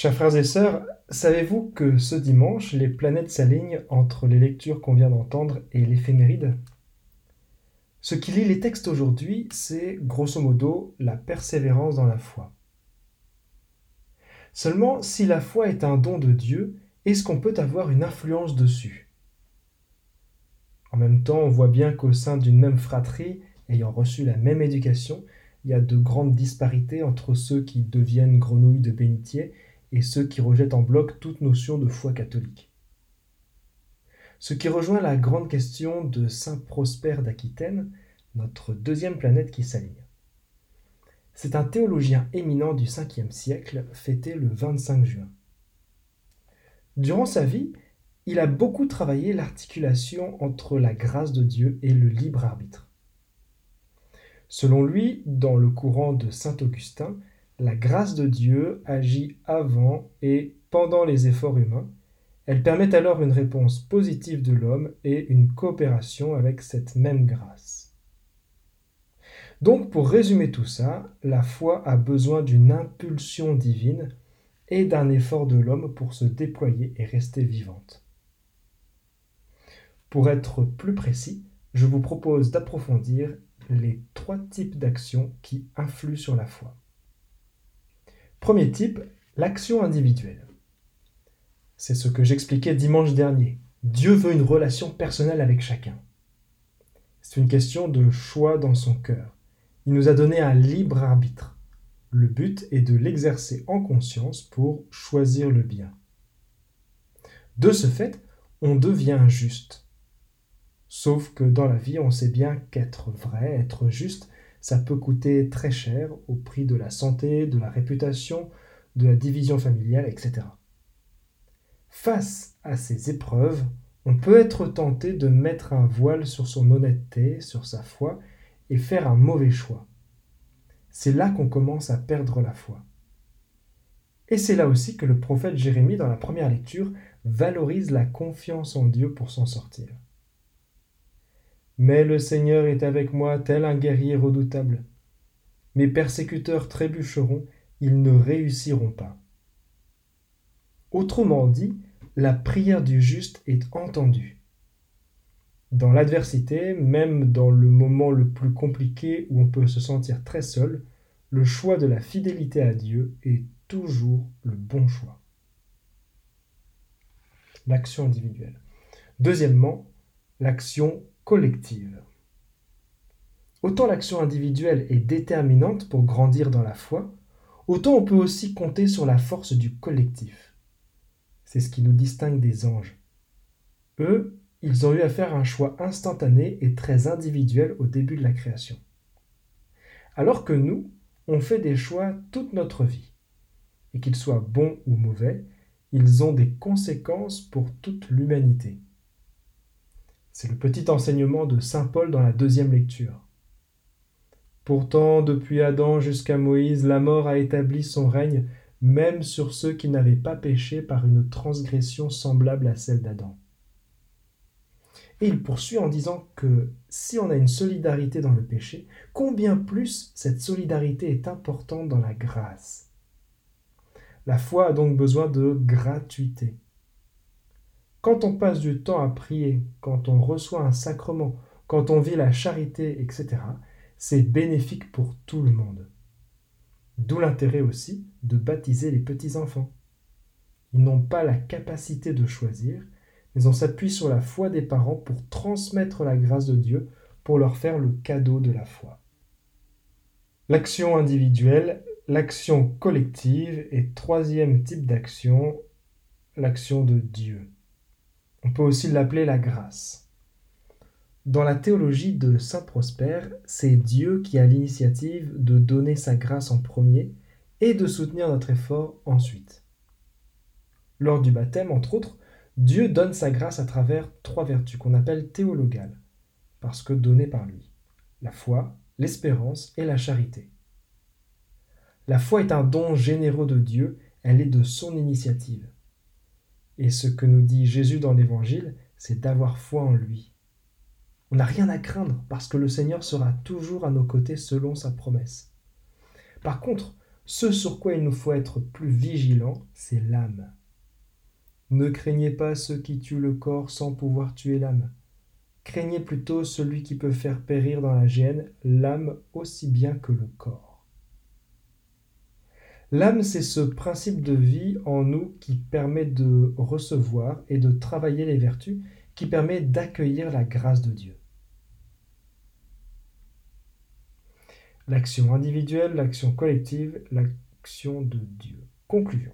Chers frères et sœurs, savez-vous que ce dimanche, les planètes s'alignent entre les lectures qu'on vient d'entendre et l'éphéméride? Ce qui lit les textes aujourd'hui, c'est grosso modo la persévérance dans la foi. Seulement, si la foi est un don de Dieu, est-ce qu'on peut avoir une influence dessus? En même temps, on voit bien qu'au sein d'une même fratrie, ayant reçu la même éducation, il y a de grandes disparités entre ceux qui deviennent grenouilles de bénitier et ceux qui rejettent en bloc toute notion de foi catholique. Ce qui rejoint la grande question de Saint Prosper d'Aquitaine, notre deuxième planète qui s'aligne. C'est un théologien éminent du 5e siècle, fêté le 25 juin. Durant sa vie, il a beaucoup travaillé l'articulation entre la grâce de Dieu et le libre arbitre. Selon lui, dans le courant de Saint Augustin, la grâce de Dieu agit avant et pendant les efforts humains. Elle permet alors une réponse positive de l'homme et une coopération avec cette même grâce. Donc pour résumer tout ça, la foi a besoin d'une impulsion divine et d'un effort de l'homme pour se déployer et rester vivante. Pour être plus précis, je vous propose d'approfondir les trois types d'actions qui influent sur la foi. Premier type, l'action individuelle. C'est ce que j'expliquais dimanche dernier. Dieu veut une relation personnelle avec chacun. C'est une question de choix dans son cœur. Il nous a donné un libre arbitre. Le but est de l'exercer en conscience pour choisir le bien. De ce fait, on devient juste. Sauf que dans la vie, on sait bien qu'être vrai, être juste, ça peut coûter très cher au prix de la santé, de la réputation, de la division familiale, etc. Face à ces épreuves, on peut être tenté de mettre un voile sur son honnêteté, sur sa foi, et faire un mauvais choix. C'est là qu'on commence à perdre la foi. Et c'est là aussi que le prophète Jérémie, dans la première lecture, valorise la confiance en Dieu pour s'en sortir. Mais le Seigneur est avec moi tel un guerrier redoutable. Mes persécuteurs trébucheront, ils ne réussiront pas. Autrement dit, la prière du juste est entendue. Dans l'adversité, même dans le moment le plus compliqué où on peut se sentir très seul, le choix de la fidélité à Dieu est toujours le bon choix. L'action individuelle. Deuxièmement, l'action collective. Autant l'action individuelle est déterminante pour grandir dans la foi, autant on peut aussi compter sur la force du collectif. C'est ce qui nous distingue des anges. Eux, ils ont eu à faire un choix instantané et très individuel au début de la création. Alors que nous, on fait des choix toute notre vie. Et qu'ils soient bons ou mauvais, ils ont des conséquences pour toute l'humanité. C'est le petit enseignement de Saint Paul dans la deuxième lecture. Pourtant, depuis Adam jusqu'à Moïse, la mort a établi son règne même sur ceux qui n'avaient pas péché par une transgression semblable à celle d'Adam. Et il poursuit en disant que si on a une solidarité dans le péché, combien plus cette solidarité est importante dans la grâce. La foi a donc besoin de gratuité. Quand on passe du temps à prier, quand on reçoit un sacrement, quand on vit la charité, etc., c'est bénéfique pour tout le monde. D'où l'intérêt aussi de baptiser les petits-enfants. Ils n'ont pas la capacité de choisir, mais on s'appuie sur la foi des parents pour transmettre la grâce de Dieu, pour leur faire le cadeau de la foi. L'action individuelle, l'action collective et troisième type d'action, l'action de Dieu. On peut aussi l'appeler la grâce. Dans la théologie de Saint Prosper, c'est Dieu qui a l'initiative de donner sa grâce en premier et de soutenir notre effort ensuite. Lors du baptême, entre autres, Dieu donne sa grâce à travers trois vertus qu'on appelle théologales, parce que données par lui la foi, l'espérance et la charité. La foi est un don généreux de Dieu, elle est de son initiative. Et ce que nous dit Jésus dans l'Évangile, c'est d'avoir foi en lui. On n'a rien à craindre parce que le Seigneur sera toujours à nos côtés selon sa promesse. Par contre, Ce sur quoi il nous faut être plus vigilants, c'est l'âme. Ne craignez pas ceux qui tuent le corps sans pouvoir tuer l'âme. Craignez plutôt celui qui peut faire périr dans la gêne l'âme aussi bien que le corps. L'âme, c'est ce principe de vie en nous qui permet de recevoir et de travailler les vertus, qui permet d'accueillir la grâce de Dieu. L'action individuelle, l'action collective, l'action de Dieu. Conclusion.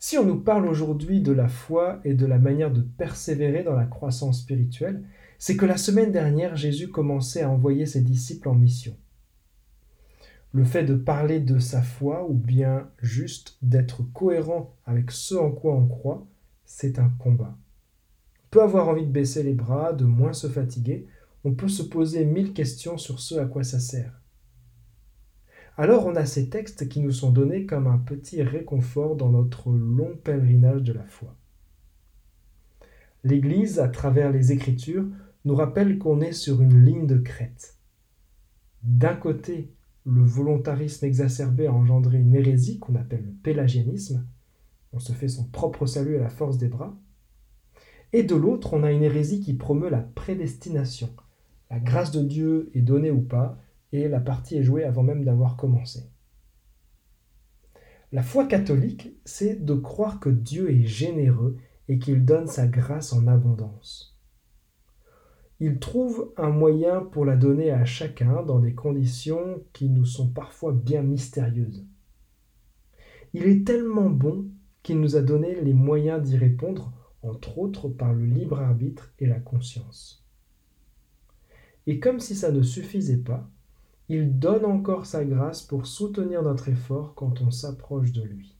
Si on nous parle aujourd'hui de la foi et de la manière de persévérer dans la croissance spirituelle, c'est que la semaine dernière, Jésus commençait à envoyer ses disciples en mission. Le fait de parler de sa foi ou bien juste d'être cohérent avec ce en quoi on croit, c'est un combat. On peut avoir envie de baisser les bras, de moins se fatiguer, on peut se poser mille questions sur ce à quoi ça sert alors on a ces textes qui nous sont donnés comme un petit réconfort dans notre long pèlerinage de la foi. L'Église, à travers les Écritures, nous rappelle qu'on est sur une ligne de crête. D'un côté, le volontarisme exacerbé a engendré une hérésie qu'on appelle le pélagianisme. On se fait son propre salut à la force des bras. Et de l'autre, on a une hérésie qui promeut la prédestination. La grâce de Dieu est donnée ou pas, et la partie est jouée avant même d'avoir commencé. La foi catholique, c'est de croire que Dieu est généreux et qu'il donne sa grâce en abondance. Il trouve un moyen pour la donner à chacun dans des conditions qui nous sont parfois bien mystérieuses. Il est tellement bon qu'il nous a donné les moyens d'y répondre, entre autres par le libre arbitre et la conscience. Et comme si ça ne suffisait pas, il donne encore sa grâce pour soutenir notre effort quand on s'approche de lui.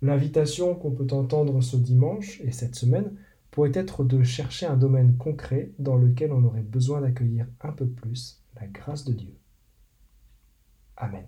L'invitation qu'on peut entendre ce dimanche et cette semaine pourrait être de chercher un domaine concret dans lequel on aurait besoin d'accueillir un peu plus la grâce de Dieu. Amen.